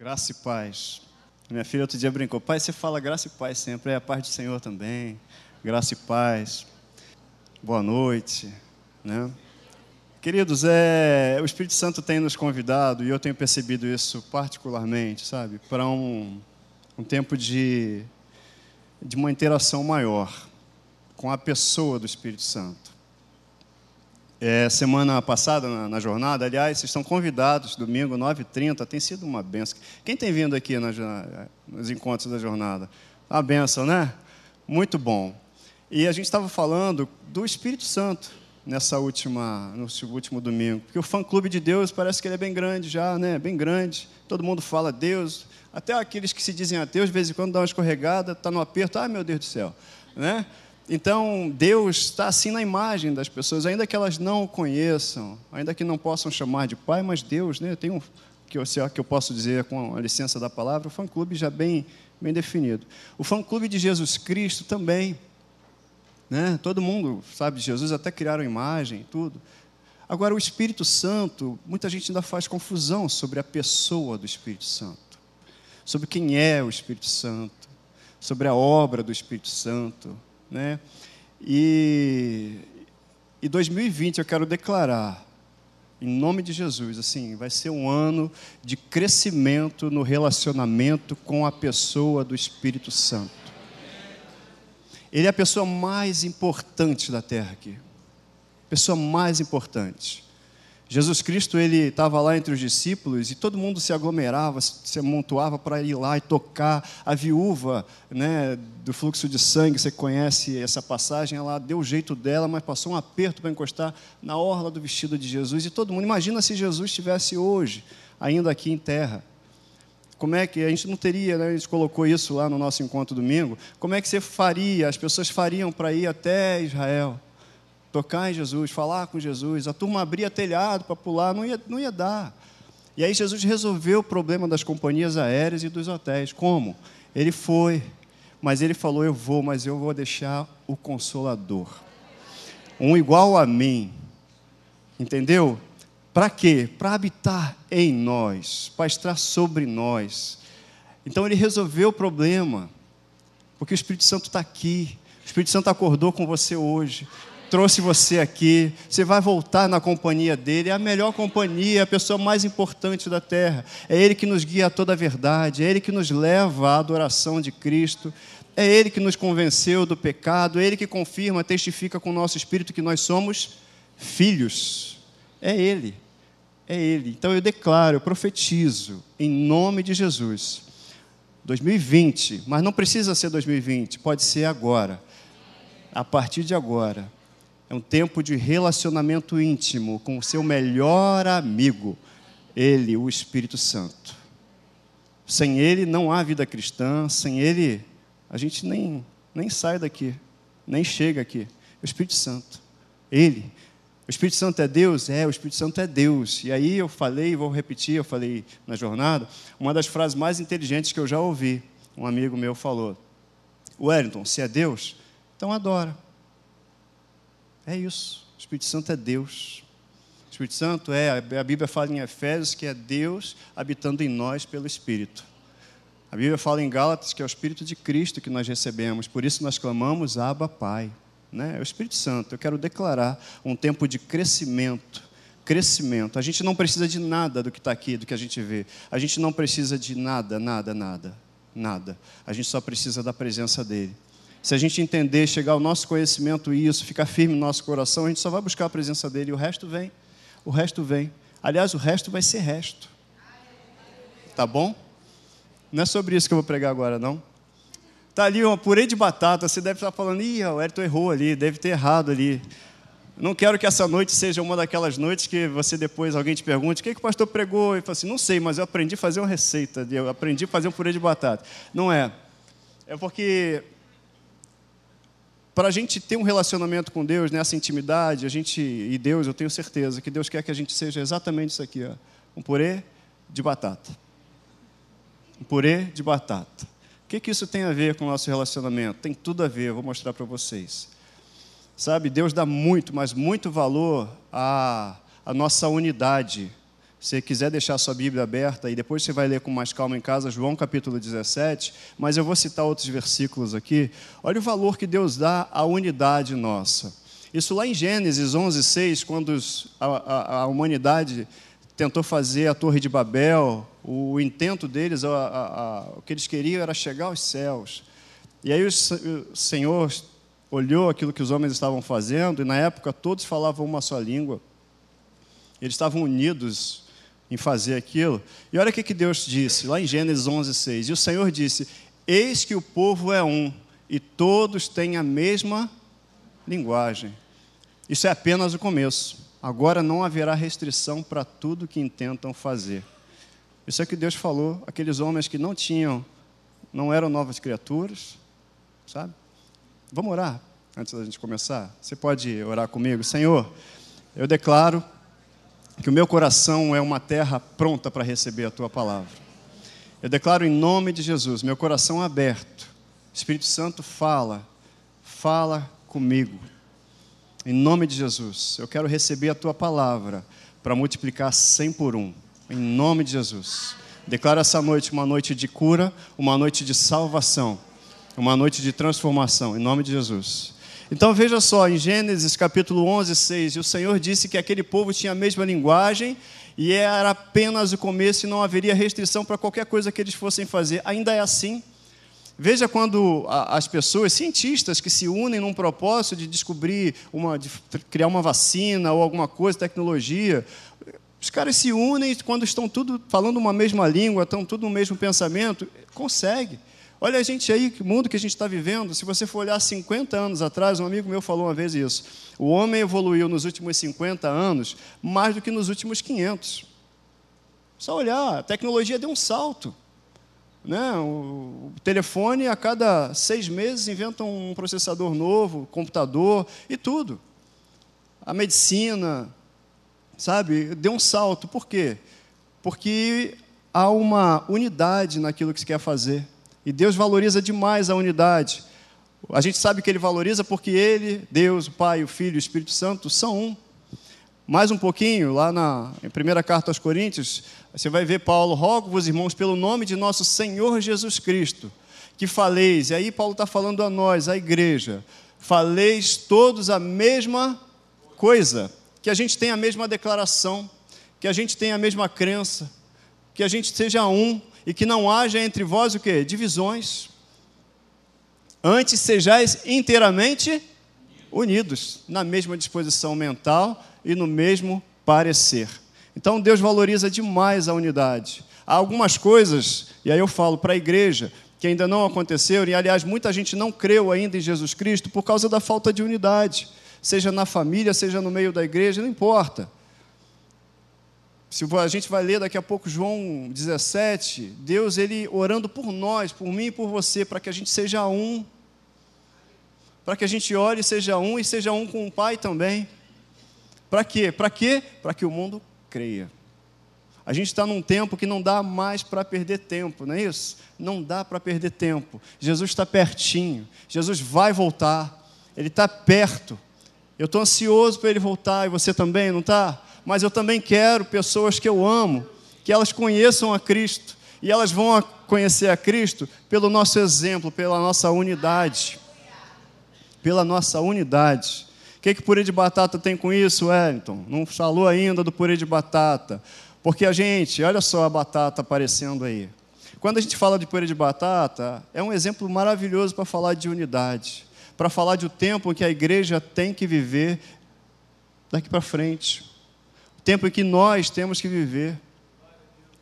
Graça e paz. Minha filha outro dia brincou, pai, você fala graça e paz sempre, é a paz do Senhor também, graça e paz. Boa noite, né? Queridos, é, o Espírito Santo tem nos convidado, e eu tenho percebido isso particularmente, sabe, para um, um tempo de, de uma interação maior com a pessoa do Espírito Santo. É, semana passada, na, na, jornada, aliás, vocês estão convidados, domingo, 9h30, tem sido uma benção. Quem tem vindo aqui na, nos encontros da jornada? Uma benção, né? Muito bom. E a gente estava falando do Espírito Santo nessa última, no último domingo, porque o fã-clube de Deus parece que ele é bem grande já, né? Bem grande. Todo mundo fala Deus, até aqueles que se dizem ateus, de vez em quando dá uma escorregada, está no aperto, ai meu Deus do céu, né? Então, Deus está assim na imagem das pessoas, ainda que elas não o conheçam, ainda que não possam chamar de pai, mas Deus, né, tem um, que eu, que eu posso dizer com a licença da palavra, o fã-clube já bem, bem definido. O fã-clube de Jesus Cristo também, né, todo mundo sabe de Jesus, até criaram imagem, tudo. Agora, o Espírito Santo, muita gente ainda faz confusão sobre a pessoa do Espírito Santo, sobre quem é o Espírito Santo, sobre a obra do Espírito Santo, né? E, e 2020 eu quero declarar, em nome de Jesus, assim, vai ser um ano de crescimento no relacionamento com a pessoa do Espírito Santo. Ele é a pessoa mais importante da terra aqui. Pessoa mais importante. Jesus Cristo ele estava lá entre os discípulos e todo mundo se aglomerava, se amontoava para ir lá e tocar a viúva, né, do fluxo de sangue. Você conhece essa passagem? Ela deu o jeito dela, mas passou um aperto para encostar na orla do vestido de Jesus e todo mundo. Imagina se Jesus estivesse hoje ainda aqui em terra. Como é que a gente não teria, né, a gente colocou isso lá no nosso encontro domingo? Como é que você faria? As pessoas fariam para ir até Israel? Tocar em Jesus, falar com Jesus. A turma abria telhado para pular, não ia, não ia dar. E aí Jesus resolveu o problema das companhias aéreas e dos hotéis. Como? Ele foi, mas ele falou: Eu vou, mas eu vou deixar o consolador. Um igual a mim. Entendeu? Para quê? Para habitar em nós, para estar sobre nós. Então ele resolveu o problema, porque o Espírito Santo está aqui. O Espírito Santo acordou com você hoje trouxe você aqui, você vai voltar na companhia dele, é a melhor companhia, a pessoa mais importante da terra. É ele que nos guia a toda a verdade, é ele que nos leva à adoração de Cristo, é ele que nos convenceu do pecado, é ele que confirma, testifica com o nosso espírito que nós somos filhos. É ele. É ele. Então eu declaro, eu profetizo em nome de Jesus. 2020, mas não precisa ser 2020, pode ser agora. A partir de agora, é um tempo de relacionamento íntimo com o seu melhor amigo, Ele, o Espírito Santo. Sem Ele não há vida cristã, sem Ele a gente nem, nem sai daqui, nem chega aqui. O Espírito Santo, Ele. O Espírito Santo é Deus? É, o Espírito Santo é Deus. E aí eu falei, vou repetir, eu falei na jornada, uma das frases mais inteligentes que eu já ouvi. Um amigo meu falou: Wellington, se é Deus, então adora. É isso. O Espírito Santo é Deus. O Espírito Santo é, a Bíblia fala em Efésios que é Deus habitando em nós pelo Espírito. A Bíblia fala em Gálatas que é o Espírito de Cristo que nós recebemos, por isso nós clamamos Abba Pai. Né? É o Espírito Santo. Eu quero declarar um tempo de crescimento. Crescimento. A gente não precisa de nada do que está aqui, do que a gente vê. A gente não precisa de nada, nada, nada. Nada. A gente só precisa da presença dEle. Se a gente entender, chegar ao nosso conhecimento isso, ficar firme no nosso coração, a gente só vai buscar a presença dele e o resto vem. O resto vem. Aliás, o resto vai ser resto. Tá bom? Não é sobre isso que eu vou pregar agora, não. Tá ali uma purê de batata, você deve estar falando, ih, o Ayrton errou ali, deve ter errado ali. Não quero que essa noite seja uma daquelas noites que você depois alguém te pergunte, o que, que o pastor pregou? E fala assim, não sei, mas eu aprendi a fazer uma receita, eu aprendi a fazer um purê de batata. Não é. É porque para a gente ter um relacionamento com Deus, nessa intimidade, a gente e Deus, eu tenho certeza que Deus quer que a gente seja exatamente isso aqui, ó, um purê de batata. Um purê de batata. O que, que isso tem a ver com o nosso relacionamento? Tem tudo a ver, eu vou mostrar para vocês. Sabe, Deus dá muito, mas muito valor à, à nossa unidade. Se quiser deixar sua Bíblia aberta e depois você vai ler com mais calma em casa, João capítulo 17, mas eu vou citar outros versículos aqui. Olha o valor que Deus dá à unidade nossa. Isso lá em Gênesis 11, 6, quando a, a, a humanidade tentou fazer a Torre de Babel, o intento deles, a, o que eles queriam era chegar aos céus. E aí o Senhor olhou aquilo que os homens estavam fazendo, e na época todos falavam uma só língua. Eles estavam unidos em fazer aquilo. E olha o que Deus disse, lá em Gênesis 11, 6. E o Senhor disse: Eis que o povo é um, e todos têm a mesma linguagem. Isso é apenas o começo. Agora não haverá restrição para tudo que intentam fazer. Isso é o que Deus falou, aqueles homens que não tinham, não eram novas criaturas, sabe? Vamos orar antes da gente começar? Você pode orar comigo? Senhor, eu declaro que o meu coração é uma terra pronta para receber a tua palavra. Eu declaro em nome de Jesus, meu coração aberto. Espírito Santo fala, fala comigo. Em nome de Jesus, eu quero receber a tua palavra para multiplicar cem por um. Em nome de Jesus. Declaro essa noite uma noite de cura, uma noite de salvação, uma noite de transformação, em nome de Jesus. Então veja só, em Gênesis capítulo 11, 6, o Senhor disse que aquele povo tinha a mesma linguagem e era apenas o começo e não haveria restrição para qualquer coisa que eles fossem fazer. Ainda é assim. Veja quando as pessoas, cientistas que se unem num propósito de descobrir, uma, de criar uma vacina ou alguma coisa, tecnologia, os caras se unem quando estão tudo falando uma mesma língua, estão tudo no mesmo pensamento, consegue. Olha a gente aí, que mundo que a gente está vivendo. Se você for olhar 50 anos atrás, um amigo meu falou uma vez isso. O homem evoluiu nos últimos 50 anos mais do que nos últimos 500. Só olhar, a tecnologia deu um salto. Né? O telefone, a cada seis meses, inventa um processador novo, computador e tudo. A medicina, sabe, deu um salto. Por quê? Porque há uma unidade naquilo que se quer fazer. E Deus valoriza demais a unidade. A gente sabe que Ele valoriza porque Ele, Deus, o Pai, o Filho e o Espírito Santo são um. Mais um pouquinho, lá na em primeira carta aos Coríntios, você vai ver Paulo, rogo-vos, irmãos, pelo nome de nosso Senhor Jesus Cristo, que faleis, e aí Paulo está falando a nós, a igreja, faleis todos a mesma coisa, que a gente tenha a mesma declaração, que a gente tenha a mesma crença, que a gente seja um, e que não haja entre vós o que? Divisões. Antes sejais inteiramente unidos, na mesma disposição mental e no mesmo parecer. Então Deus valoriza demais a unidade. Há algumas coisas, e aí eu falo para a igreja, que ainda não aconteceram, e aliás, muita gente não creu ainda em Jesus Cristo por causa da falta de unidade, seja na família, seja no meio da igreja, não importa. Se a gente vai ler daqui a pouco João 17, Deus ele orando por nós, por mim e por você, para que a gente seja um. Para que a gente ore e seja um e seja um com o Pai também. Para quê? Para quê? Para que o mundo creia. A gente está num tempo que não dá mais para perder tempo, não é isso? Não dá para perder tempo. Jesus está pertinho. Jesus vai voltar. Ele está perto. Eu estou ansioso para ele voltar e você também, não está? Mas eu também quero pessoas que eu amo, que elas conheçam a Cristo. E elas vão conhecer a Cristo pelo nosso exemplo, pela nossa unidade. Pela nossa unidade. O que, que purê de batata tem com isso, Wellington? Não falou ainda do purê de batata. Porque a gente, olha só a batata aparecendo aí. Quando a gente fala de purê de batata, é um exemplo maravilhoso para falar de unidade, para falar de o tempo que a igreja tem que viver daqui para frente tempo em que nós temos que viver,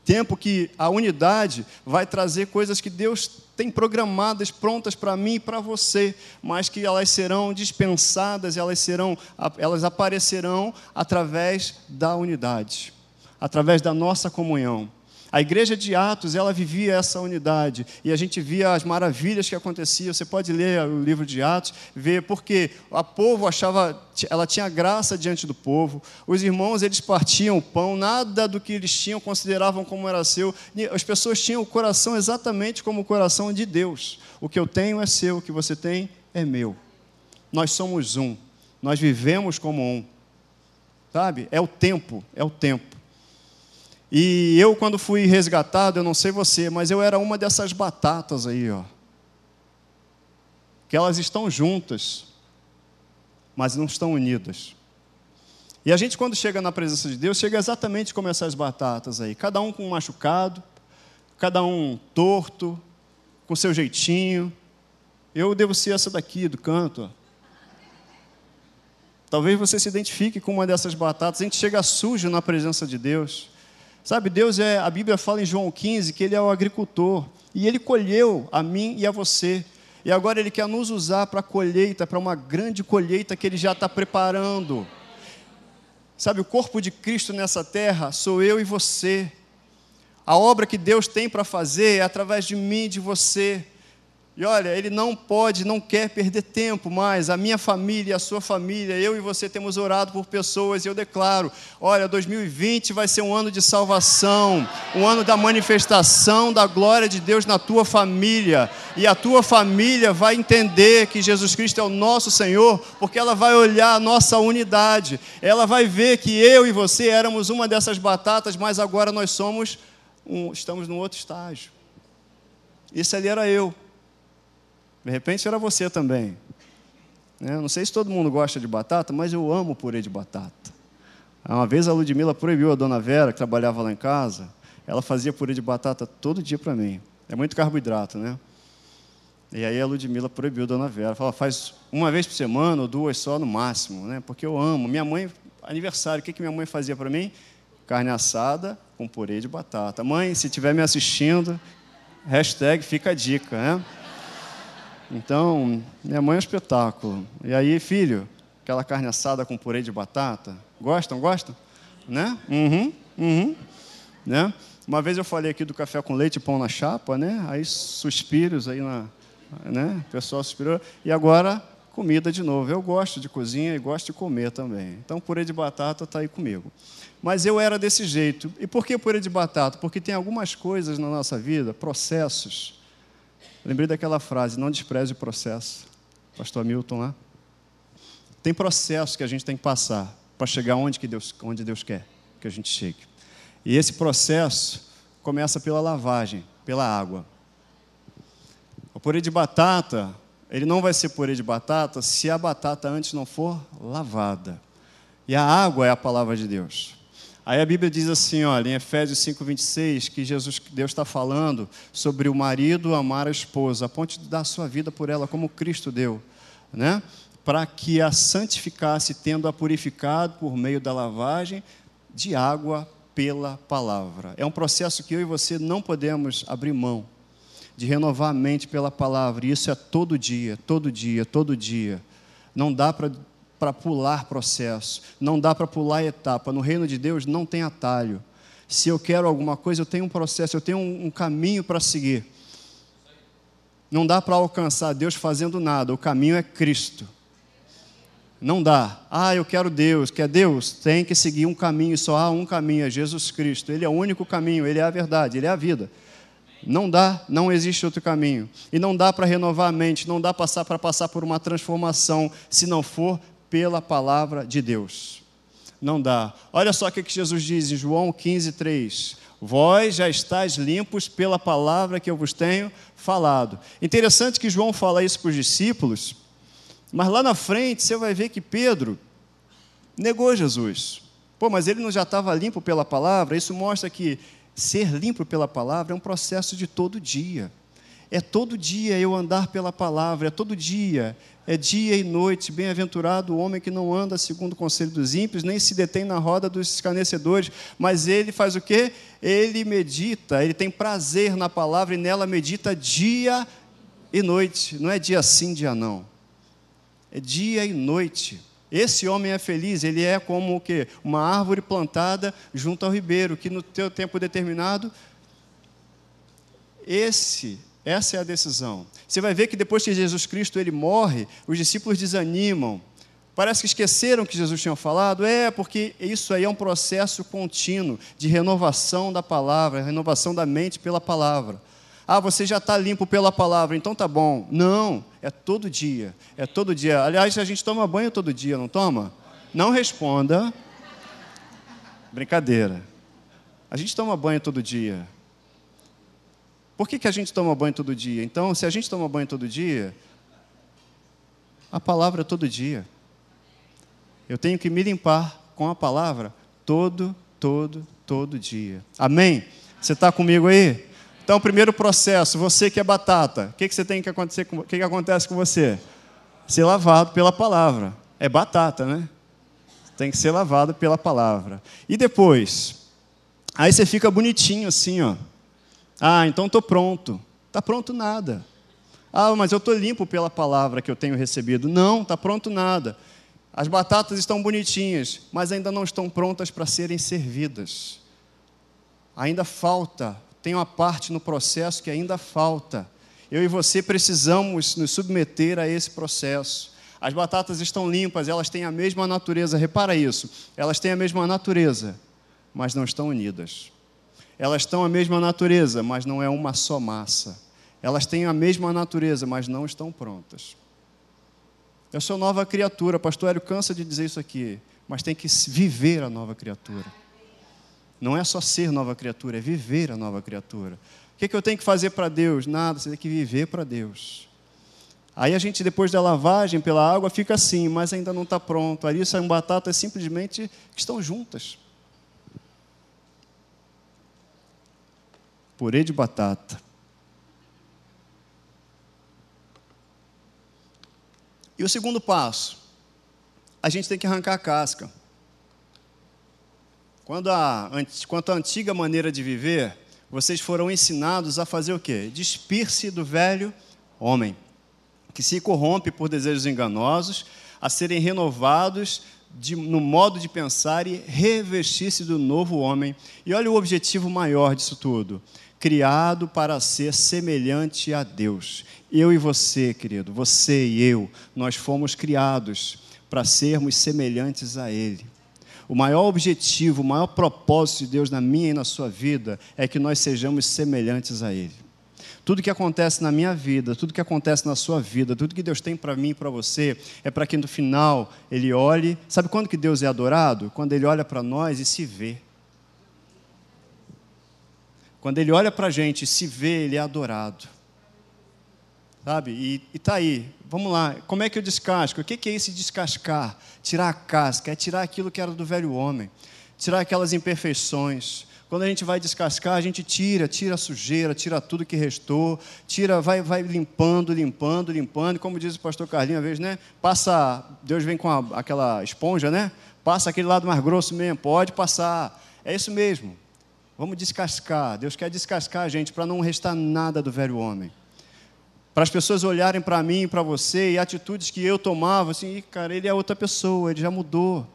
tempo que a unidade vai trazer coisas que Deus tem programadas, prontas para mim e para você, mas que elas serão dispensadas, elas serão, elas aparecerão através da unidade, através da nossa comunhão. A igreja de Atos, ela vivia essa unidade e a gente via as maravilhas que aconteciam. Você pode ler o livro de Atos, ver porque o povo achava, ela tinha graça diante do povo. Os irmãos, eles partiam o pão, nada do que eles tinham consideravam como era seu. As pessoas tinham o coração exatamente como o coração de Deus. O que eu tenho é seu, o que você tem é meu. Nós somos um. Nós vivemos como um. Sabe? É o tempo, é o tempo. E eu, quando fui resgatado, eu não sei você, mas eu era uma dessas batatas aí, ó. Que elas estão juntas, mas não estão unidas. E a gente, quando chega na presença de Deus, chega exatamente como essas batatas aí. Cada um com um machucado, cada um torto, com seu jeitinho. Eu devo ser essa daqui, do canto. Ó. Talvez você se identifique com uma dessas batatas. A gente chega sujo na presença de Deus. Sabe, Deus é, a Bíblia fala em João 15 que ele é o agricultor e ele colheu a mim e a você. E agora ele quer nos usar para a colheita, para uma grande colheita que ele já está preparando. Sabe, o corpo de Cristo nessa terra sou eu e você. A obra que Deus tem para fazer é através de mim e de você. E olha, ele não pode, não quer perder tempo mais. A minha família, a sua família, eu e você temos orado por pessoas e eu declaro: olha, 2020 vai ser um ano de salvação, um ano da manifestação da glória de Deus na tua família. E a tua família vai entender que Jesus Cristo é o nosso Senhor, porque ela vai olhar a nossa unidade. Ela vai ver que eu e você éramos uma dessas batatas, mas agora nós somos, um, estamos num outro estágio. Isso ali era eu. De repente era você também. Né? Não sei se todo mundo gosta de batata, mas eu amo purê de batata. Uma vez a Ludmilla proibiu a dona Vera, que trabalhava lá em casa, ela fazia purê de batata todo dia para mim. É muito carboidrato, né? E aí a Ludmilla proibiu a dona Vera. Fala, faz uma vez por semana ou duas só no máximo, né? Porque eu amo. Minha mãe, aniversário, o que, que minha mãe fazia para mim? Carne assada com purê de batata. Mãe, se estiver me assistindo, hashtag fica a dica, né? Então, minha mãe é um espetáculo. E aí, filho, aquela carne assada com purê de batata, gostam, gostam? Né? Uhum, uhum. Né? Uma vez eu falei aqui do café com leite e pão na chapa, né? Aí suspiros aí na, né? O pessoal suspirou. E agora comida de novo. Eu gosto de cozinha e gosto de comer também. Então, purê de batata está aí comigo. Mas eu era desse jeito. E por que purê de batata? Porque tem algumas coisas na nossa vida, processos, Lembrei daquela frase: não despreze o processo. Pastor Milton lá. Tem processos que a gente tem que passar para chegar onde, que Deus, onde Deus quer que a gente chegue. E esse processo começa pela lavagem, pela água. O purê de batata, ele não vai ser purê de batata se a batata antes não for lavada. E a água é a palavra de Deus. Aí a Bíblia diz assim, olha, em Efésios 5:26, que Jesus, Deus está falando sobre o marido amar a esposa, a ponto de dar a sua vida por ela, como Cristo deu, né? Para que a santificasse, tendo-a purificado por meio da lavagem de água pela palavra. É um processo que eu e você não podemos abrir mão de renovar a mente pela palavra. E isso é todo dia, todo dia, todo dia. Não dá para para pular processo, não dá para pular etapa. No reino de Deus não tem atalho. Se eu quero alguma coisa, eu tenho um processo, eu tenho um, um caminho para seguir. Não dá para alcançar Deus fazendo nada, o caminho é Cristo. Não dá. Ah, eu quero Deus. Quer Deus? Tem que seguir um caminho, só há um caminho, é Jesus Cristo. Ele é o único caminho, ele é a verdade, ele é a vida. Não dá, não existe outro caminho. E não dá para renovar a mente, não dá para passar por uma transformação se não for pela palavra de Deus. Não dá. Olha só o que Jesus diz em João 15, 3. Vós já estáis limpos pela palavra que eu vos tenho falado. Interessante que João fala isso para os discípulos, mas lá na frente você vai ver que Pedro negou Jesus. Pô, mas ele não já estava limpo pela palavra? Isso mostra que ser limpo pela palavra é um processo de todo dia. É todo dia eu andar pela palavra, é todo dia, é dia e noite. Bem-aventurado o homem que não anda segundo o conselho dos ímpios, nem se detém na roda dos escarnecedores, mas ele faz o quê? Ele medita, ele tem prazer na palavra e nela medita dia e noite. Não é dia sim, dia não. É dia e noite. Esse homem é feliz, ele é como o quê? Uma árvore plantada junto ao ribeiro, que no teu tempo determinado esse essa é a decisão. Você vai ver que depois que Jesus Cristo ele morre, os discípulos desanimam. Parece que esqueceram que Jesus tinha falado. É, porque isso aí é um processo contínuo de renovação da palavra, renovação da mente pela palavra. Ah, você já está limpo pela palavra, então tá bom. Não, é todo dia. É todo dia. Aliás, a gente toma banho todo dia, não toma? Não responda. Brincadeira. A gente toma banho todo dia. Por que, que a gente toma banho todo dia? Então, se a gente toma banho todo dia, a palavra é todo dia. Eu tenho que me limpar com a palavra todo, todo, todo dia. Amém? Você está comigo aí? Então, primeiro processo, você que é batata, o que, que você tem que acontecer com, que, que acontece com você? Ser lavado pela palavra. É batata, né? Tem que ser lavado pela palavra. E depois, aí você fica bonitinho assim, ó. Ah, então estou pronto. Está pronto nada. Ah, mas eu estou limpo pela palavra que eu tenho recebido. Não, está pronto nada. As batatas estão bonitinhas, mas ainda não estão prontas para serem servidas. Ainda falta tem uma parte no processo que ainda falta. Eu e você precisamos nos submeter a esse processo. As batatas estão limpas, elas têm a mesma natureza, repara isso. Elas têm a mesma natureza, mas não estão unidas. Elas têm a mesma natureza, mas não é uma só massa. Elas têm a mesma natureza, mas não estão prontas. Eu sou nova criatura, pastor Hélio cansa de dizer isso aqui, mas tem que viver a nova criatura. Não é só ser nova criatura, é viver a nova criatura. O que, é que eu tenho que fazer para Deus? Nada, você tem que viver para Deus. Aí a gente, depois da lavagem pela água, fica assim, mas ainda não está pronto. Ali saem batatas simplesmente que estão juntas. Purê de batata. E o segundo passo, a gente tem que arrancar a casca. Quando a, quanto à antiga maneira de viver, vocês foram ensinados a fazer o quê? Despir-se do velho homem, que se corrompe por desejos enganosos, a serem renovados de, no modo de pensar e revestir-se do novo homem. E olha o objetivo maior disso tudo: criado para ser semelhante a Deus. Eu e você, querido, você e eu, nós fomos criados para sermos semelhantes a Ele. O maior objetivo, o maior propósito de Deus na minha e na sua vida é que nós sejamos semelhantes a Ele. Tudo que acontece na minha vida, tudo que acontece na sua vida, tudo que Deus tem para mim e para você, é para que no final Ele olhe. Sabe quando que Deus é adorado? Quando Ele olha para nós e se vê. Quando Ele olha para a gente e se vê, Ele é adorado. Sabe? E está aí. Vamos lá. Como é que eu descasco? O que é esse descascar? Tirar a casca. É tirar aquilo que era do velho homem. Tirar aquelas imperfeições. Quando a gente vai descascar, a gente tira, tira a sujeira, tira tudo que restou, tira, vai, vai limpando, limpando, limpando. Como diz o pastor Carlinhos, às né? Passa, Deus vem com a, aquela esponja, né? Passa aquele lado mais grosso mesmo, pode passar. É isso mesmo. Vamos descascar. Deus quer descascar a gente para não restar nada do velho homem para as pessoas olharem para mim e para você e atitudes que eu tomava, assim, cara, ele é outra pessoa, ele já mudou.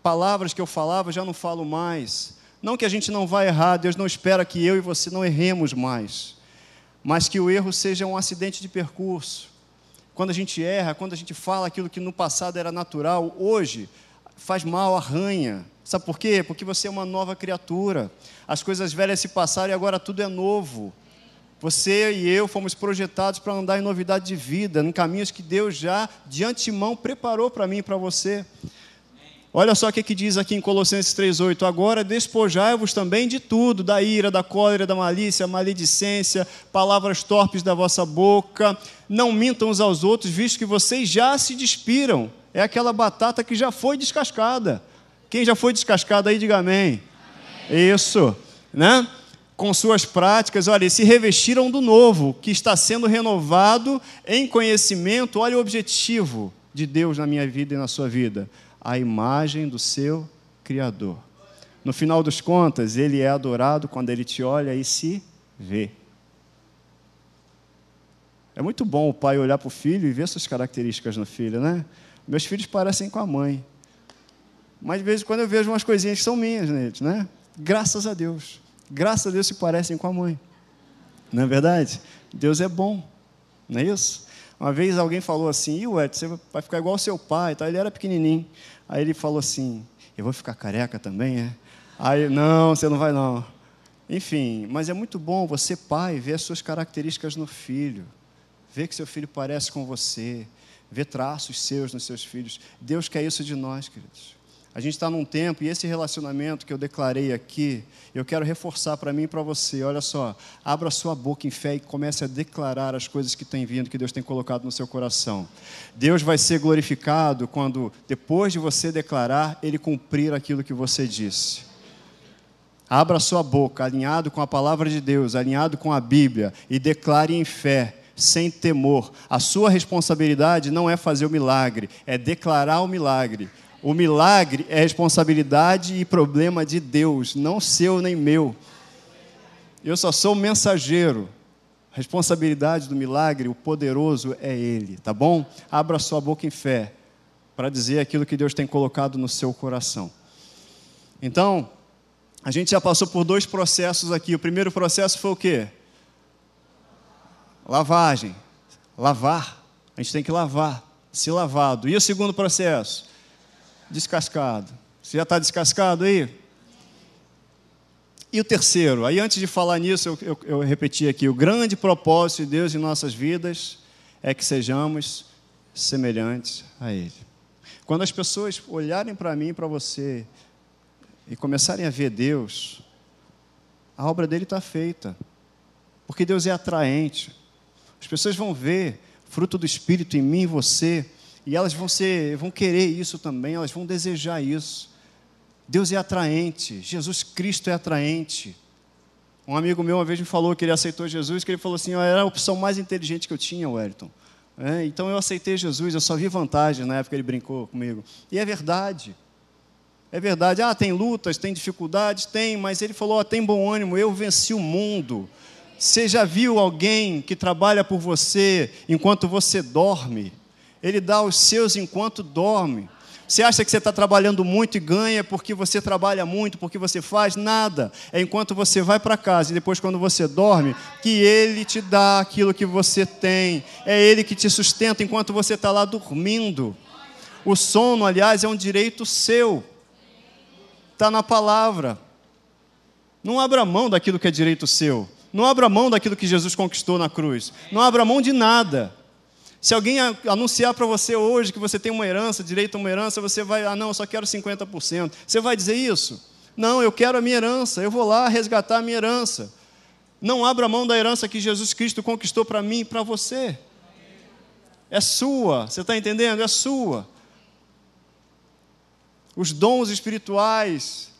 Palavras que eu falava já não falo mais. Não que a gente não vai errar, Deus não espera que eu e você não erremos mais, mas que o erro seja um acidente de percurso. Quando a gente erra, quando a gente fala aquilo que no passado era natural, hoje faz mal, arranha. Sabe por quê? Porque você é uma nova criatura. As coisas velhas se passaram e agora tudo é novo. Você e eu fomos projetados para andar em novidade de vida, em caminhos que Deus já de antemão preparou para mim e para você. Olha só o que, que diz aqui em Colossenses 3,8: Agora despojai-vos também de tudo, da ira, da cólera, da malícia, maledicência, palavras torpes da vossa boca. Não mintam uns aos outros, visto que vocês já se despiram. É aquela batata que já foi descascada. Quem já foi descascado aí, diga amém. amém. Isso, né? com suas práticas, olha, se revestiram do novo, que está sendo renovado em conhecimento. Olha o objetivo de Deus na minha vida e na sua vida: a imagem do seu Criador. No final dos contas, ele é adorado quando ele te olha e se vê. É muito bom o pai olhar para o filho e ver suas características no filho, né? Meus filhos parecem com a mãe. Mas de vez em quando eu vejo umas coisinhas que são minhas neles, né? Graças a Deus graças a Deus se parecem com a mãe. Não é verdade? Deus é bom, não é isso? Uma vez alguém falou assim, e ué, você vai ficar igual ao seu pai, tá? ele era pequenininho. Aí ele falou assim, eu vou ficar careca também, é? Aí, não, você não vai não. Enfim, mas é muito bom você, pai, ver as suas características no filho, ver que seu filho parece com você, ver traços seus nos seus filhos. Deus quer isso de nós, queridos. A gente está num tempo e esse relacionamento que eu declarei aqui, eu quero reforçar para mim e para você. Olha só, abra sua boca em fé e comece a declarar as coisas que têm vindo, que Deus tem colocado no seu coração. Deus vai ser glorificado quando, depois de você declarar, Ele cumprir aquilo que você disse. Abra sua boca, alinhado com a palavra de Deus, alinhado com a Bíblia, e declare em fé sem temor. A sua responsabilidade não é fazer o milagre, é declarar o milagre. O milagre é responsabilidade e problema de Deus, não seu nem meu. Eu só sou mensageiro. A responsabilidade do milagre, o poderoso é Ele, tá bom? Abra sua boca em fé para dizer aquilo que Deus tem colocado no seu coração. Então, a gente já passou por dois processos aqui. O primeiro processo foi o quê? Lavagem. Lavar. A gente tem que lavar, se lavado. E o segundo processo? descascado. Você já está descascado aí? E o terceiro, aí antes de falar nisso, eu, eu, eu, repeti aqui: o grande propósito de Deus em nossas vidas é que sejamos semelhantes a Ele. Quando as pessoas olharem para mim e para você e começarem a ver Deus, a obra dele está feita, porque Deus é atraente. As pessoas vão ver fruto do Espírito em mim e você, e elas vão ser, vão querer isso também, elas vão desejar isso. Deus é atraente, Jesus Cristo é atraente. Um amigo meu uma vez me falou que ele aceitou Jesus, que ele falou assim, era a opção mais inteligente que eu tinha, Wellington. É, então eu aceitei Jesus, eu só vi vantagem na época ele brincou comigo. E é verdade. É verdade. Ah, tem lutas, tem dificuldades, tem, mas ele falou: oh, tem bom ânimo, eu venci o mundo. Você já viu alguém que trabalha por você enquanto você dorme? Ele dá os seus enquanto dorme. Você acha que você está trabalhando muito e ganha porque você trabalha muito, porque você faz? Nada. É enquanto você vai para casa e depois, quando você dorme, que Ele te dá aquilo que você tem. É Ele que te sustenta enquanto você está lá dormindo. O sono, aliás, é um direito seu. Está na palavra. Não abra mão daquilo que é direito seu. Não abra mão daquilo que Jesus conquistou na cruz. Não abra mão de nada. Se alguém anunciar para você hoje que você tem uma herança, direito a uma herança, você vai, ah, não, eu só quero 50%. Você vai dizer isso? Não, eu quero a minha herança, eu vou lá resgatar a minha herança. Não abra mão da herança que Jesus Cristo conquistou para mim e para você. É sua, você está entendendo? É sua. Os dons espirituais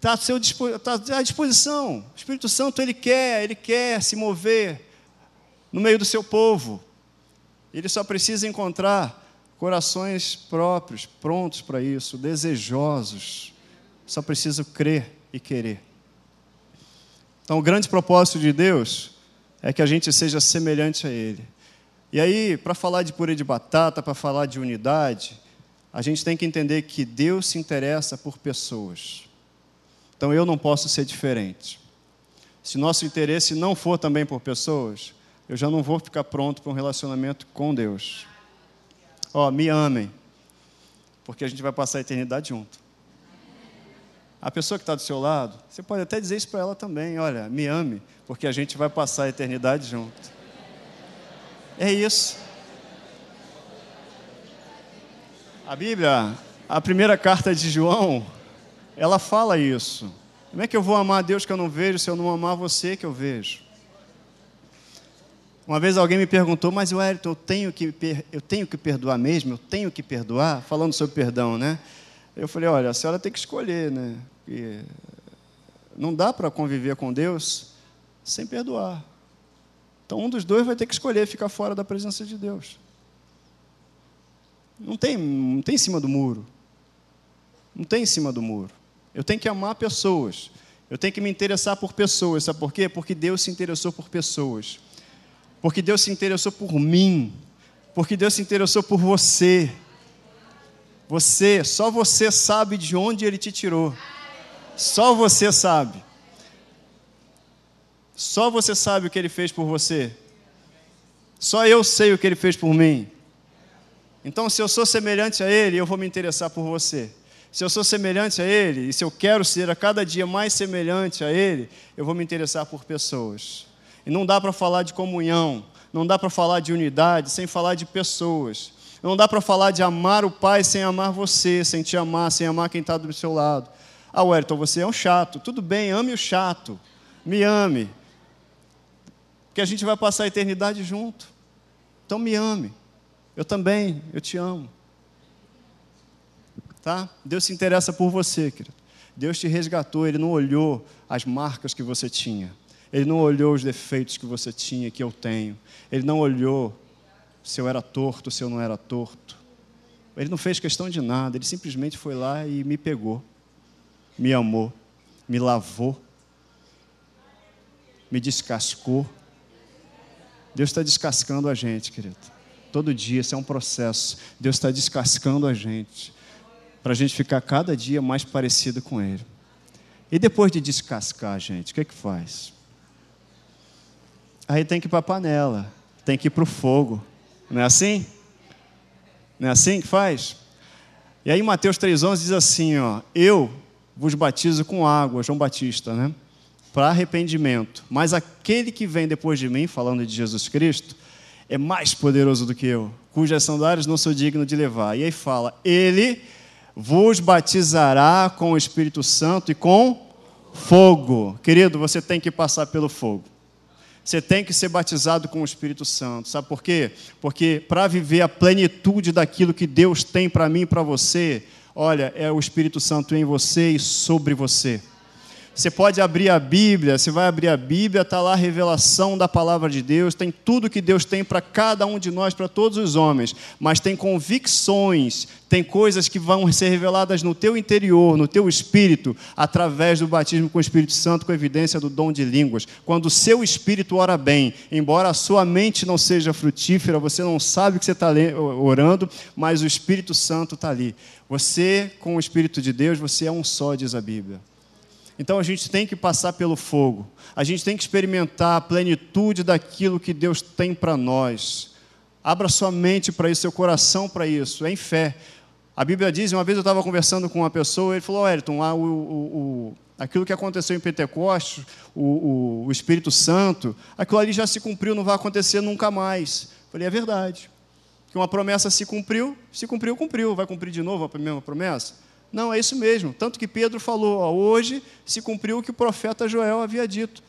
está tá à disposição. O Espírito Santo ele quer, ele quer se mover no meio do seu povo. Ele só precisa encontrar corações próprios, prontos para isso, desejosos. Só precisa crer e querer. Então, o grande propósito de Deus é que a gente seja semelhante a Ele. E aí, para falar de purê de batata, para falar de unidade, a gente tem que entender que Deus se interessa por pessoas. Então, eu não posso ser diferente. Se nosso interesse não for também por pessoas, eu já não vou ficar pronto para um relacionamento com Deus. Ó, oh, me amem, porque a gente vai passar a eternidade junto. A pessoa que está do seu lado, você pode até dizer isso para ela também: olha, me ame, porque a gente vai passar a eternidade junto. É isso. A Bíblia, a primeira carta de João, ela fala isso. Como é que eu vou amar a Deus que eu não vejo se eu não amar você que eu vejo? Uma vez alguém me perguntou, mas Wellington, eu tenho que, eu tenho que perdoar mesmo? Eu tenho que perdoar? Falando sobre perdão, né? Eu falei, olha, a senhora tem que escolher, né? Não dá para conviver com Deus sem perdoar. Então um dos dois vai ter que escolher ficar fora da presença de Deus. Não tem, não tem em cima do muro. Não tem em cima do muro. Eu tenho que amar pessoas. Eu tenho que me interessar por pessoas. Sabe por quê? Porque Deus se interessou por pessoas porque Deus se interessou por mim, porque Deus se interessou por você. Você, só você sabe de onde Ele te tirou. Só você sabe. Só você sabe o que Ele fez por você. Só eu sei o que Ele fez por mim. Então, se eu sou semelhante a Ele, eu vou me interessar por você. Se eu sou semelhante a Ele, e se eu quero ser a cada dia mais semelhante a Ele, eu vou me interessar por pessoas. E não dá para falar de comunhão, não dá para falar de unidade sem falar de pessoas. Não dá para falar de amar o Pai sem amar você, sem te amar, sem amar quem está do seu lado. Ah, Wellington, você é um chato. Tudo bem, ame o chato. Me ame. Porque a gente vai passar a eternidade junto. Então me ame. Eu também, eu te amo. Tá? Deus se interessa por você, querido. Deus te resgatou, Ele não olhou as marcas que você tinha. Ele não olhou os defeitos que você tinha, que eu tenho. Ele não olhou se eu era torto, se eu não era torto. Ele não fez questão de nada, ele simplesmente foi lá e me pegou, me amou, me lavou, me descascou. Deus está descascando a gente, querido. Todo dia, isso é um processo. Deus está descascando a gente, para a gente ficar cada dia mais parecido com Ele. E depois de descascar gente, o que é que faz? Aí tem que ir para a panela, tem que ir para o fogo. Não é assim? Não é assim que faz? E aí Mateus 3,11 diz assim: ó, Eu vos batizo com água, João Batista, né? Para arrependimento. Mas aquele que vem depois de mim, falando de Jesus Cristo, é mais poderoso do que eu, cujas sandálias não sou digno de levar. E aí fala: Ele vos batizará com o Espírito Santo e com fogo. Querido, você tem que passar pelo fogo. Você tem que ser batizado com o Espírito Santo. Sabe por quê? Porque para viver a plenitude daquilo que Deus tem para mim e para você, olha, é o Espírito Santo em você e sobre você. Você pode abrir a Bíblia, você vai abrir a Bíblia, está lá a revelação da palavra de Deus, tem tudo que Deus tem para cada um de nós, para todos os homens, mas tem convicções, tem coisas que vão ser reveladas no teu interior, no teu espírito, através do batismo com o Espírito Santo, com evidência do dom de línguas. Quando o seu espírito ora bem, embora a sua mente não seja frutífera, você não sabe o que você está orando, mas o Espírito Santo está ali. Você, com o Espírito de Deus, você é um só, diz a Bíblia. Então a gente tem que passar pelo fogo, a gente tem que experimentar a plenitude daquilo que Deus tem para nós. Abra sua mente para isso, seu coração para isso, é em fé. A Bíblia diz, uma vez eu estava conversando com uma pessoa, ele falou, ah, o, o, o, aquilo que aconteceu em Pentecostes, o, o, Espírito Santo, aquilo ali já se cumpriu, não vai acontecer nunca mais. Eu falei, é verdade. Que uma promessa se cumpriu, se cumpriu, cumpriu. Vai cumprir de novo a mesma promessa? Não, é isso mesmo. Tanto que Pedro falou: ó, hoje se cumpriu o que o profeta Joel havia dito,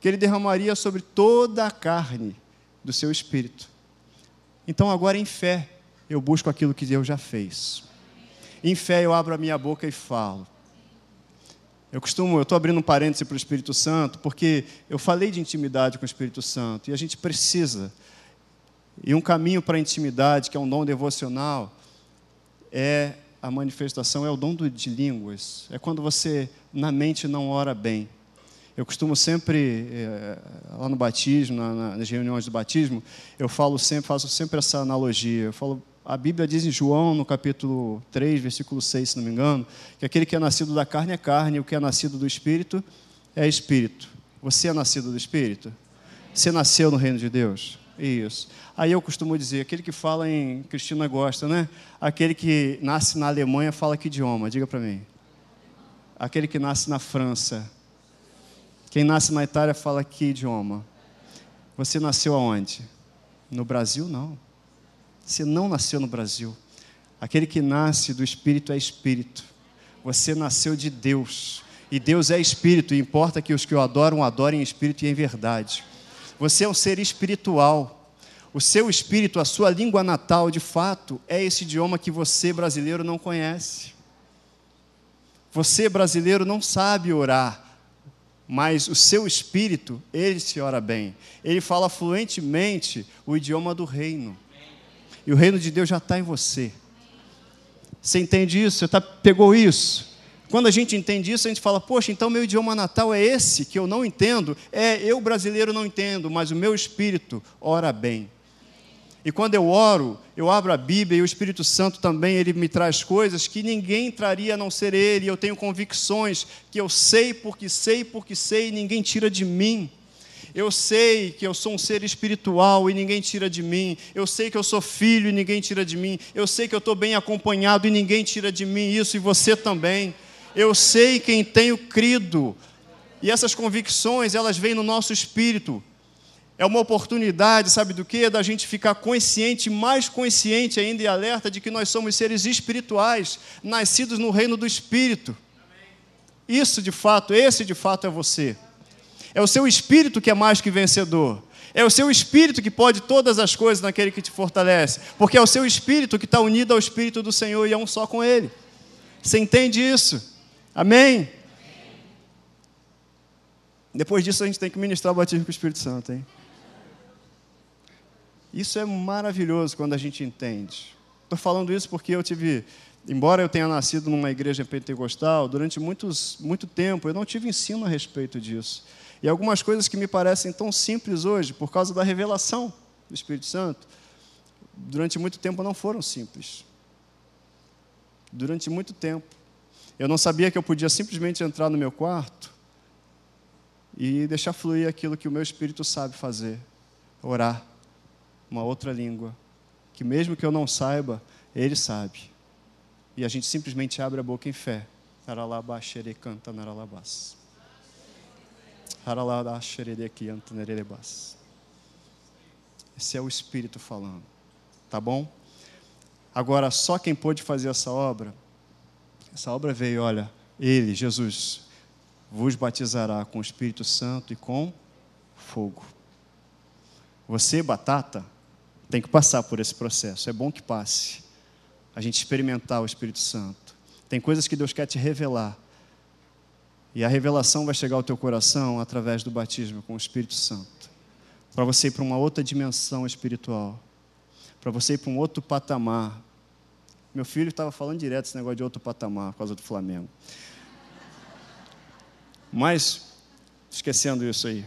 que ele derramaria sobre toda a carne do seu espírito. Então, agora em fé, eu busco aquilo que Deus já fez. Em fé, eu abro a minha boca e falo. Eu costumo, eu estou abrindo um parêntese para o Espírito Santo, porque eu falei de intimidade com o Espírito Santo e a gente precisa. E um caminho para a intimidade, que é um dom devocional, é a manifestação é o dom de línguas. É quando você, na mente, não ora bem. Eu costumo sempre, é, lá no batismo, na, nas reuniões do batismo, eu falo sempre, faço sempre essa analogia. Eu falo, a Bíblia diz em João, no capítulo 3, versículo 6, se não me engano, que aquele que é nascido da carne é carne, e o que é nascido do Espírito é Espírito. Você é nascido do Espírito? Você nasceu no reino de Deus? Isso. Aí eu costumo dizer, aquele que fala em, Cristina gosta, né? Aquele que nasce na Alemanha fala que idioma? Diga para mim. Aquele que nasce na França. Quem nasce na Itália fala que idioma? Você nasceu aonde? No Brasil, não. Você não nasceu no Brasil. Aquele que nasce do Espírito é Espírito. Você nasceu de Deus. E Deus é Espírito, e importa que os que o adoram, adorem em Espírito e em verdade. Você é um ser espiritual. O seu espírito, a sua língua natal, de fato, é esse idioma que você, brasileiro, não conhece. Você, brasileiro, não sabe orar, mas o seu espírito, ele se ora bem. Ele fala fluentemente o idioma do reino. E o reino de Deus já está em você. Você entende isso? Você tá, pegou isso? Quando a gente entende isso, a gente fala, poxa, então meu idioma natal é esse que eu não entendo. É, eu brasileiro não entendo, mas o meu espírito ora bem. E quando eu oro, eu abro a Bíblia e o Espírito Santo também, ele me traz coisas que ninguém traria a não ser ele. Eu tenho convicções que eu sei porque sei porque sei e ninguém tira de mim. Eu sei que eu sou um ser espiritual e ninguém tira de mim. Eu sei que eu sou filho e ninguém tira de mim. Eu sei que eu estou bem acompanhado e ninguém tira de mim isso, e você também eu sei quem tenho crido. E essas convicções, elas vêm no nosso espírito. é uma oportunidade, sabe do que? Da gente ficar consciente, mais consciente ainda e alerta de que nós somos seres espirituais, nascidos no reino do Espírito. Isso de fato, esse de fato é você. É o seu espírito que é mais que vencedor. É o seu espírito que pode todas as coisas naquele que te fortalece. Porque é o seu espírito que está unido ao espírito do Senhor e é um só com Ele. Você entende isso? Amém? Depois disso a gente tem que ministrar o batismo com o Espírito Santo, hein? Isso é maravilhoso quando a gente entende. Estou falando isso porque eu tive, embora eu tenha nascido numa igreja pentecostal, durante muitos, muito tempo eu não tive ensino a respeito disso. E algumas coisas que me parecem tão simples hoje, por causa da revelação do Espírito Santo, durante muito tempo não foram simples. Durante muito tempo. Eu não sabia que eu podia simplesmente entrar no meu quarto e deixar fluir aquilo que o meu espírito sabe fazer, orar uma outra língua, que mesmo que eu não saiba, ele sabe. E a gente simplesmente abre a boca em fé. canta Esse é o Espírito falando, tá bom? Agora, só quem pôde fazer essa obra, essa obra veio, olha, Ele, Jesus, vos batizará com o Espírito Santo e com fogo. Você, batata, tem que passar por esse processo. É bom que passe. A gente experimentar o Espírito Santo. Tem coisas que Deus quer te revelar. E a revelação vai chegar ao teu coração através do batismo com o Espírito Santo. Para você ir para uma outra dimensão espiritual. Para você ir para um outro patamar. Meu filho estava falando direto esse negócio de outro patamar por causa do Flamengo. Mas, esquecendo isso aí,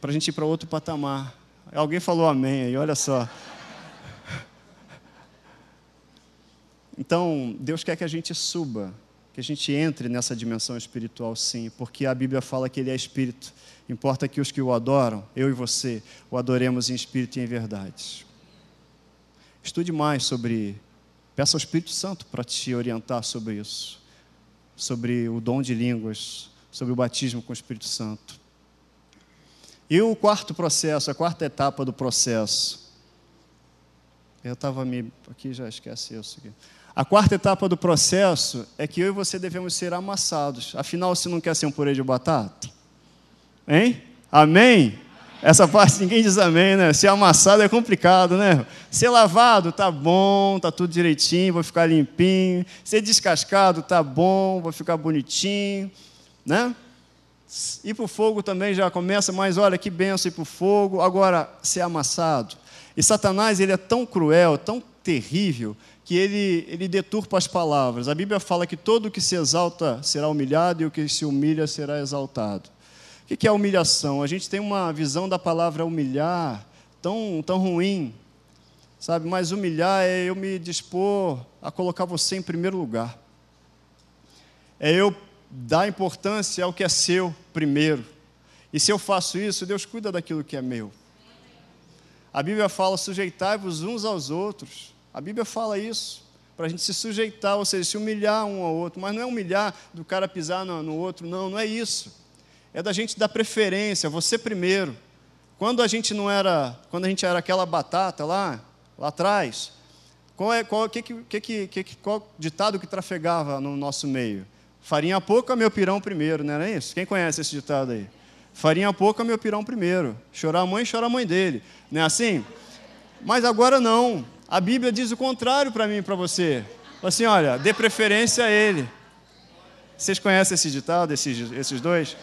para a gente ir para outro patamar. Alguém falou amém aí, olha só. Então, Deus quer que a gente suba, que a gente entre nessa dimensão espiritual, sim, porque a Bíblia fala que Ele é espírito. Importa que os que o adoram, eu e você, o adoremos em espírito e em verdade. Estude mais sobre. Peça ao Espírito Santo para te orientar sobre isso, sobre o dom de línguas, sobre o batismo com o Espírito Santo. E o quarto processo, a quarta etapa do processo. Eu estava me. Aqui já esquece isso. Aqui. A quarta etapa do processo é que eu e você devemos ser amassados. Afinal, se não quer ser um purê de batata? Hein? Amém? Essa parte ninguém diz amém, né? Ser amassado é complicado, né? Ser lavado, tá bom, tá tudo direitinho, vou ficar limpinho. Ser descascado, tá bom, vou ficar bonitinho né? Ir para o fogo também já começa, mas olha que benção ir para o fogo. Agora, ser amassado. E Satanás, ele é tão cruel, tão terrível, que ele, ele deturpa as palavras. A Bíblia fala que todo o que se exalta será humilhado e o que se humilha será exaltado. O que é humilhação? A gente tem uma visão da palavra humilhar tão, tão ruim, sabe? Mas humilhar é eu me dispor a colocar você em primeiro lugar. É eu dar importância ao que é seu primeiro. E se eu faço isso, Deus cuida daquilo que é meu. A Bíblia fala: sujeitai-vos uns aos outros. A Bíblia fala isso, para a gente se sujeitar, ou seja, se humilhar um ao outro. Mas não é humilhar do cara pisar no, no outro, não, não é isso. É da gente dar preferência, você primeiro. Quando a gente não era, quando a gente era aquela batata lá, lá atrás, qual é, qual, que, que, que, que, qual ditado que trafegava no nosso meio? Farinha pouca, meu pirão primeiro, não era isso? Quem conhece esse ditado aí? Farinha pouca, meu pirão primeiro. Chorar a mãe, chora a mãe dele. Não é assim? Mas agora não. A Bíblia diz o contrário para mim e para você. Assim, olha, dê preferência a ele. Vocês conhecem esse ditado, esses, esses dois?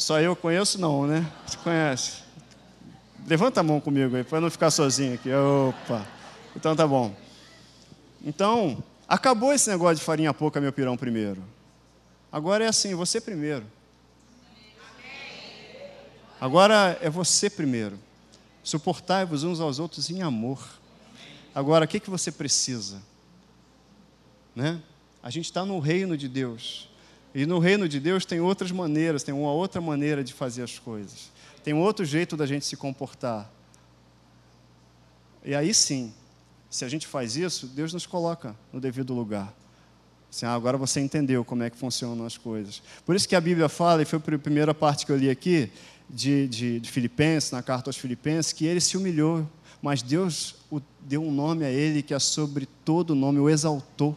Só eu conheço, não, né? Você conhece? Levanta a mão comigo aí, para não ficar sozinho aqui. Opa! Então tá bom. Então, Acabou esse negócio de farinha pouca, meu pirão primeiro. Agora é assim, você primeiro. Agora é você primeiro. Suportai-vos uns aos outros em amor. Agora, o que, que você precisa? Né? A gente está no reino de Deus. E no reino de Deus tem outras maneiras, tem uma outra maneira de fazer as coisas. Tem um outro jeito da gente se comportar. E aí sim, se a gente faz isso, Deus nos coloca no devido lugar. Assim, ah, agora você entendeu como é que funcionam as coisas. Por isso que a Bíblia fala, e foi a primeira parte que eu li aqui, de, de, de Filipenses, na carta aos Filipenses, que ele se humilhou, mas Deus deu um nome a ele que é sobre todo nome, o exaltou.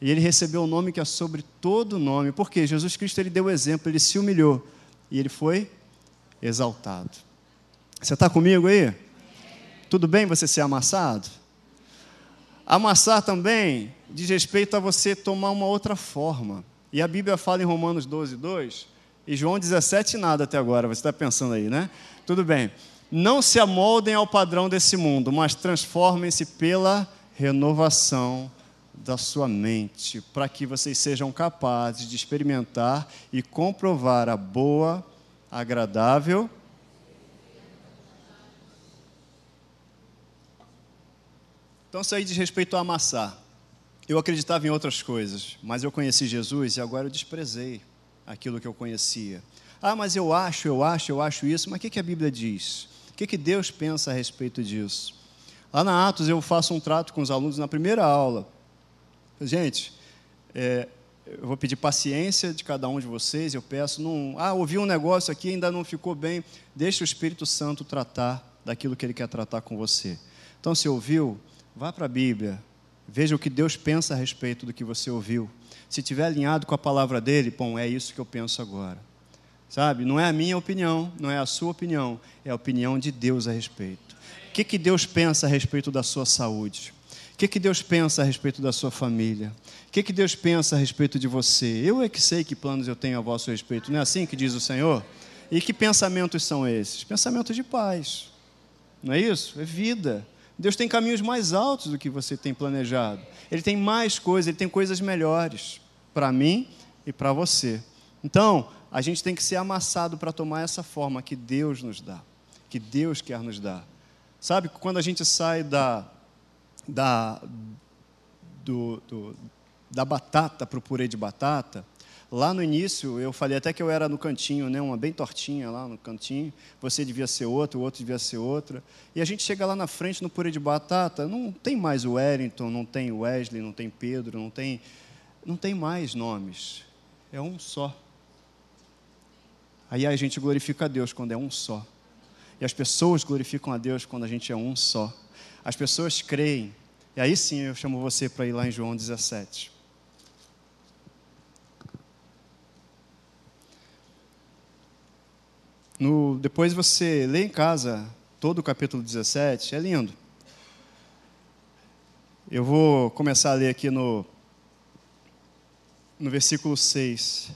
E ele recebeu um nome que é sobre todo nome. Por quê? Jesus Cristo ele deu o exemplo, ele se humilhou e ele foi exaltado. Você está comigo aí? Tudo bem você ser amassado? Amassar também diz respeito a você tomar uma outra forma. E a Bíblia fala em Romanos 12, 2, e João 17, nada até agora, você está pensando aí, né? Tudo bem. Não se amoldem ao padrão desse mundo, mas transformem-se pela renovação da sua mente, para que vocês sejam capazes de experimentar e comprovar a boa, agradável. Então, isso aí diz respeito a amassar. Eu acreditava em outras coisas, mas eu conheci Jesus e agora eu desprezei aquilo que eu conhecia. Ah, mas eu acho, eu acho, eu acho isso, mas o que, que a Bíblia diz? O que, que Deus pensa a respeito disso? Lá na Atos eu faço um trato com os alunos na primeira aula. Gente, é, eu vou pedir paciência de cada um de vocês, eu peço, não, ah, ouvi um negócio aqui, ainda não ficou bem, deixa o Espírito Santo tratar daquilo que ele quer tratar com você. Então, se ouviu, vá para a Bíblia, veja o que Deus pensa a respeito do que você ouviu. Se estiver alinhado com a palavra dele, bom, é isso que eu penso agora. Sabe? Não é a minha opinião, não é a sua opinião, é a opinião de Deus a respeito. O que, que Deus pensa a respeito da sua saúde? O que, que Deus pensa a respeito da sua família? O que, que Deus pensa a respeito de você? Eu é que sei que planos eu tenho a vosso respeito, não é assim que diz o Senhor? E que pensamentos são esses? Pensamentos de paz, não é isso? É vida. Deus tem caminhos mais altos do que você tem planejado. Ele tem mais coisas, ele tem coisas melhores para mim e para você. Então, a gente tem que ser amassado para tomar essa forma que Deus nos dá, que Deus quer nos dar. Sabe, quando a gente sai da, da, do, do, da batata para o purê de batata, lá no início eu falei até que eu era no cantinho, né, uma bem tortinha lá no cantinho, você devia ser outra, o outro devia ser outra. E a gente chega lá na frente no purê de batata, não tem mais o Wellington, não tem Wesley, não tem Pedro, não tem, não tem mais nomes. É um só. Aí a gente glorifica a Deus quando é um só. E as pessoas glorificam a Deus quando a gente é um só. As pessoas creem. E aí sim eu chamo você para ir lá em João 17. No, depois você lê em casa todo o capítulo 17, é lindo. Eu vou começar a ler aqui no, no versículo 6.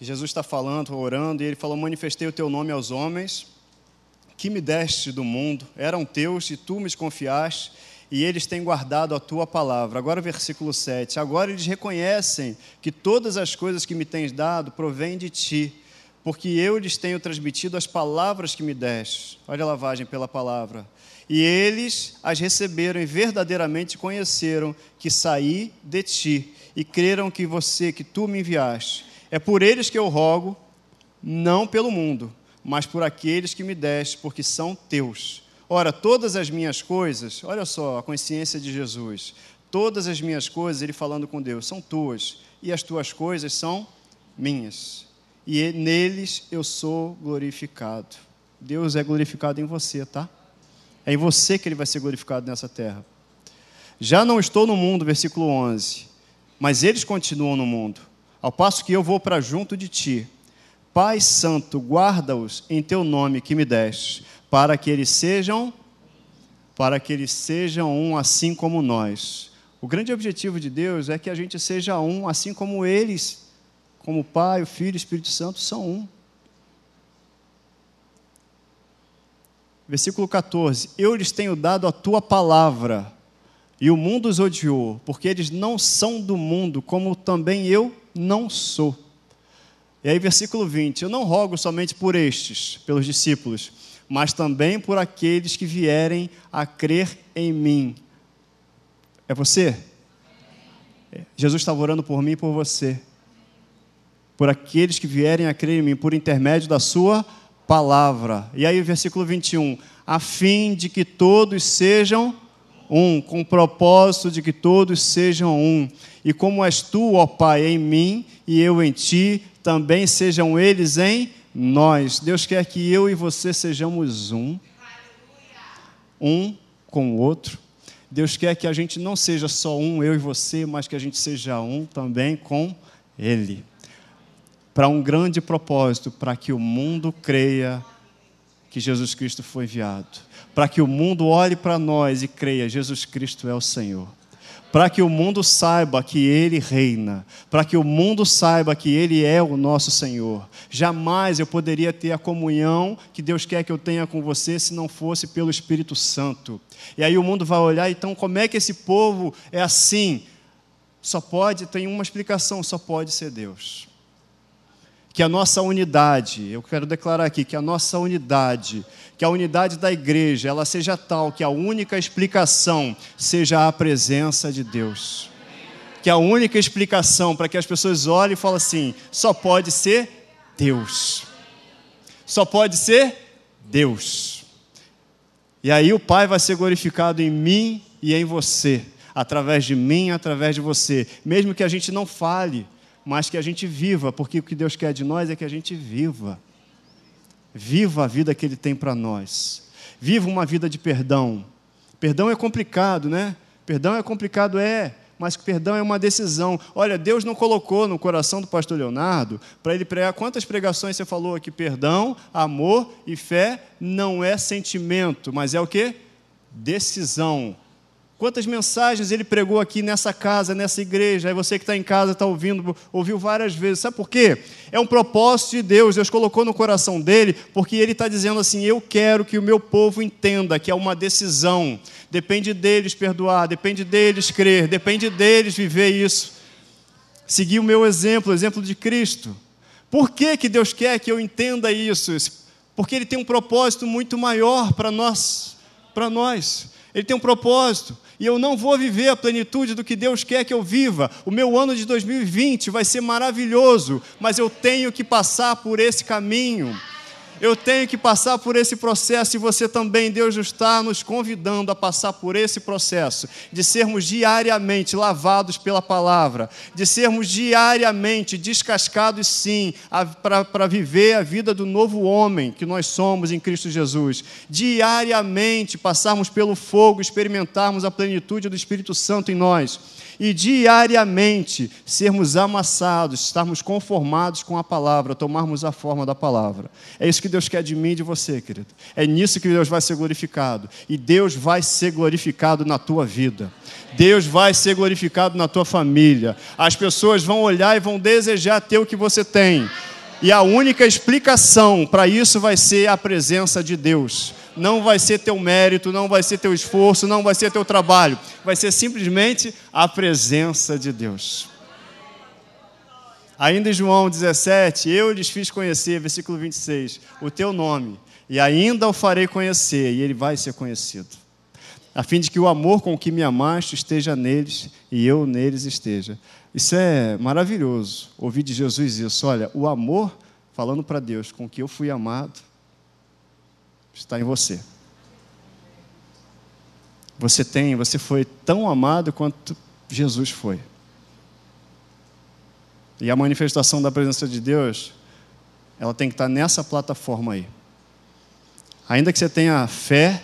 Jesus está falando, orando, e ele falou: Manifestei o teu nome aos homens que me deste do mundo eram teus e tu me confiaste, e eles têm guardado a tua palavra. Agora, versículo 7. Agora eles reconhecem que todas as coisas que me tens dado provêm de ti, porque eu lhes tenho transmitido as palavras que me deste. Olha a lavagem pela palavra. E eles as receberam e verdadeiramente conheceram que saí de ti e creram que você, que tu me enviaste. É por eles que eu rogo, não pelo mundo mas por aqueles que me deste, porque são teus. Ora, todas as minhas coisas, olha só a consciência de Jesus, todas as minhas coisas, ele falando com Deus, são tuas, e as tuas coisas são minhas. E neles eu sou glorificado. Deus é glorificado em você, tá? É em você que ele vai ser glorificado nessa terra. Já não estou no mundo, versículo 11, mas eles continuam no mundo, ao passo que eu vou para junto de ti. Pai Santo, guarda-os em teu nome que me deste, para que eles sejam para que eles sejam um assim como nós. O grande objetivo de Deus é que a gente seja um assim como eles, como o Pai, o Filho e o Espírito Santo são um. Versículo 14: Eu lhes tenho dado a tua palavra, e o mundo os odiou, porque eles não são do mundo, como também eu não sou. E aí, versículo 20: Eu não rogo somente por estes, pelos discípulos, mas também por aqueles que vierem a crer em mim. É você? É. Jesus estava orando por mim e por você. Por aqueles que vierem a crer em mim, por intermédio da Sua palavra. E aí, versículo 21. A fim de que todos sejam um, com o propósito de que todos sejam um. E como és tu, ó Pai, em mim e eu em ti, também sejam eles em nós. Deus quer que eu e você sejamos um, um com o outro. Deus quer que a gente não seja só um, eu e você, mas que a gente seja um também com Ele. Para um grande propósito, para que o mundo creia que Jesus Cristo foi enviado. Para que o mundo olhe para nós e creia: Jesus Cristo é o Senhor para que o mundo saiba que Ele reina, para que o mundo saiba que Ele é o nosso Senhor. Jamais eu poderia ter a comunhão que Deus quer que eu tenha com você se não fosse pelo Espírito Santo. E aí o mundo vai olhar, então, como é que esse povo é assim? Só pode, tem uma explicação, só pode ser Deus. Que a nossa unidade, eu quero declarar aqui, que a nossa unidade que a unidade da igreja ela seja tal que a única explicação seja a presença de Deus. Que a única explicação para que as pessoas olhem e falem assim: só pode ser Deus. Só pode ser Deus. E aí o Pai vai ser glorificado em mim e em você, através de mim, através de você, mesmo que a gente não fale, mas que a gente viva, porque o que Deus quer de nós é que a gente viva. Viva a vida que Ele tem para nós. Viva uma vida de perdão. Perdão é complicado, né? Perdão é complicado, é, mas perdão é uma decisão. Olha, Deus não colocou no coração do pastor Leonardo para ele pregar. Quantas pregações você falou aqui? Perdão, amor e fé não é sentimento, mas é o que? Decisão. Quantas mensagens ele pregou aqui nessa casa, nessa igreja? Aí você que está em casa está ouvindo, ouviu várias vezes. Sabe por quê? É um propósito de Deus. Deus colocou no coração dele, porque ele está dizendo assim: Eu quero que o meu povo entenda que é uma decisão. Depende deles perdoar, depende deles crer, depende deles viver isso. Seguir o meu exemplo, o exemplo de Cristo. Por que, que Deus quer que eu entenda isso? Porque Ele tem um propósito muito maior para nós, para nós. Ele tem um propósito e eu não vou viver a plenitude do que Deus quer que eu viva. O meu ano de 2020 vai ser maravilhoso, mas eu tenho que passar por esse caminho. Eu tenho que passar por esse processo e você também, Deus está nos convidando a passar por esse processo, de sermos diariamente lavados pela palavra, de sermos diariamente descascados, sim, para viver a vida do novo homem que nós somos em Cristo Jesus. Diariamente passarmos pelo fogo, experimentarmos a plenitude do Espírito Santo em nós e diariamente sermos amassados, estarmos conformados com a palavra, tomarmos a forma da palavra. É isso que Deus quer de mim e de você, querido. É nisso que Deus vai ser glorificado. E Deus vai ser glorificado na tua vida. Deus vai ser glorificado na tua família. As pessoas vão olhar e vão desejar ter o que você tem. E a única explicação para isso vai ser a presença de Deus não vai ser teu mérito, não vai ser teu esforço, não vai ser teu trabalho, vai ser simplesmente a presença de Deus. Ainda em João 17, eu lhes fiz conhecer, versículo 26, o teu nome, e ainda o farei conhecer, e ele vai ser conhecido, a fim de que o amor com que me amaste esteja neles e eu neles esteja. Isso é maravilhoso, ouvir de Jesus isso. Olha, o amor, falando para Deus, com que eu fui amado, está em você. Você tem, você foi tão amado quanto Jesus foi. E a manifestação da presença de Deus, ela tem que estar nessa plataforma aí. Ainda que você tenha fé,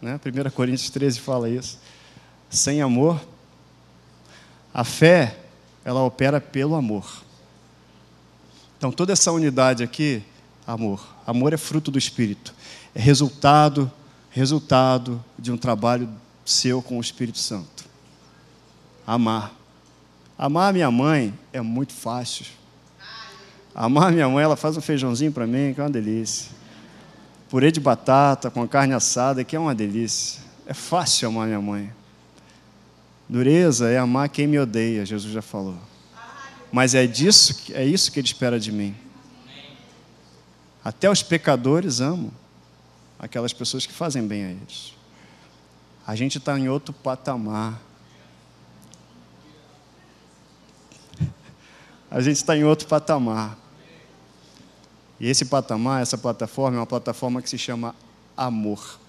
né? 1 Coríntios 13 fala isso, sem amor, a fé, ela opera pelo amor. Então toda essa unidade aqui, amor. Amor é fruto do Espírito é resultado, resultado de um trabalho seu com o Espírito Santo. Amar. Amar a minha mãe é muito fácil. Amar a minha mãe, ela faz um feijãozinho para mim, que é uma delícia. Purê de batata com carne assada, que é uma delícia. É fácil amar minha mãe. Dureza é amar quem me odeia, Jesus já falou. Mas é disso, é isso que ele espera de mim. Até os pecadores amam aquelas pessoas que fazem bem a eles. A gente está em outro patamar. A gente está em outro patamar. E esse patamar, essa plataforma, é uma plataforma que se chama amor.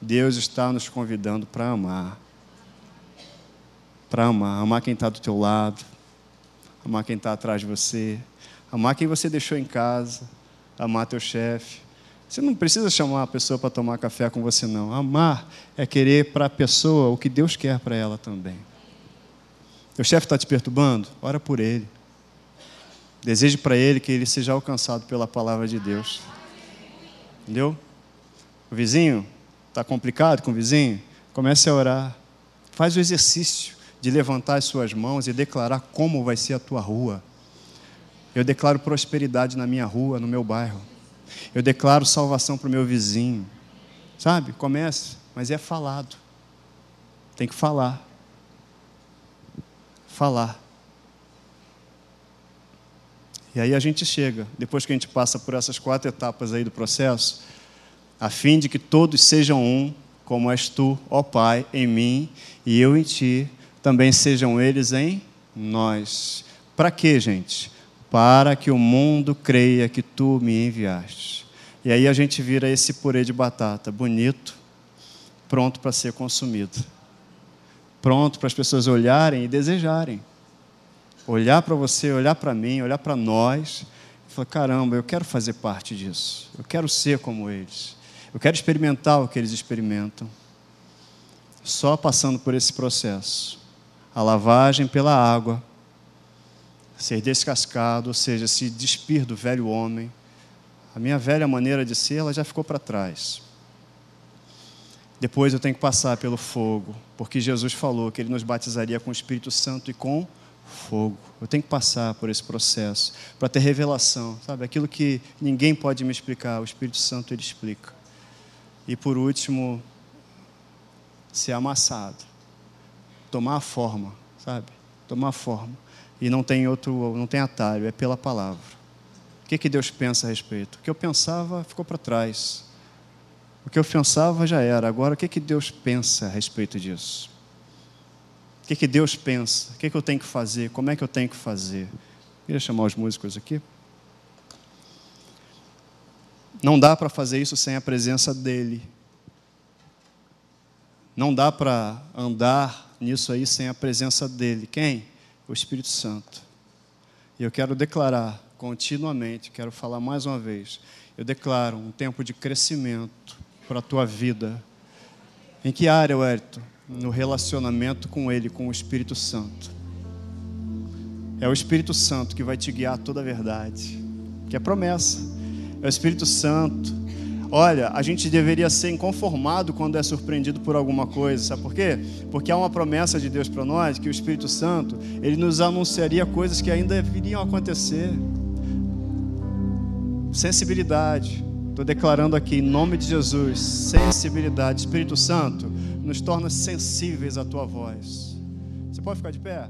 Deus está nos convidando para amar. Para amar. Amar quem está do teu lado. Amar quem está atrás de você. Amar quem você deixou em casa, amar teu chefe. Você não precisa chamar a pessoa para tomar café com você, não. Amar é querer para a pessoa o que Deus quer para ela também. Teu chefe está te perturbando? Ora por ele. Deseje para ele que ele seja alcançado pela palavra de Deus. Entendeu? O vizinho, está complicado com o vizinho? Comece a orar. Faz o exercício de levantar as suas mãos e declarar como vai ser a tua rua. Eu declaro prosperidade na minha rua, no meu bairro. Eu declaro salvação para o meu vizinho. Sabe? Comece, mas é falado. Tem que falar. Falar. E aí a gente chega, depois que a gente passa por essas quatro etapas aí do processo, a fim de que todos sejam um, como és tu, ó Pai, em mim e eu em ti, também sejam eles em nós. Para quê, gente? Para que o mundo creia que tu me enviaste. E aí a gente vira esse purê de batata, bonito, pronto para ser consumido. Pronto para as pessoas olharem e desejarem. Olhar para você, olhar para mim, olhar para nós e falar: caramba, eu quero fazer parte disso. Eu quero ser como eles. Eu quero experimentar o que eles experimentam. Só passando por esse processo a lavagem pela água, ser descascado, ou seja, se despir do velho homem. A minha velha maneira de ser, ela já ficou para trás. Depois eu tenho que passar pelo fogo, porque Jesus falou que ele nos batizaria com o Espírito Santo e com fogo. Eu tenho que passar por esse processo para ter revelação, sabe? Aquilo que ninguém pode me explicar, o Espírito Santo ele explica. E por último, ser amassado tomar a forma, sabe? Tomar a forma. E não tem outro, não tem atalho, é pela palavra. O que, que Deus pensa a respeito? O que eu pensava ficou para trás. O que eu pensava já era. Agora, o que, que Deus pensa a respeito disso? O que, que Deus pensa? O que, que eu tenho que fazer? Como é que eu tenho que fazer? Queria chamar os músicos aqui. Não dá para fazer isso sem a presença dEle. Não dá para andar nisso aí sem a presença dele. Quem? O Espírito Santo. E eu quero declarar continuamente, quero falar mais uma vez. Eu declaro um tempo de crescimento para a tua vida. Em que área, Wellington? No relacionamento com Ele, com o Espírito Santo. É o Espírito Santo que vai te guiar toda a verdade, que é promessa. É o Espírito Santo Olha, a gente deveria ser inconformado quando é surpreendido por alguma coisa, sabe por quê? Porque há uma promessa de Deus para nós que o Espírito Santo, ele nos anunciaria coisas que ainda viriam acontecer. Sensibilidade. Estou declarando aqui em nome de Jesus, sensibilidade. Espírito Santo, nos torna sensíveis à tua voz. Você pode ficar de pé?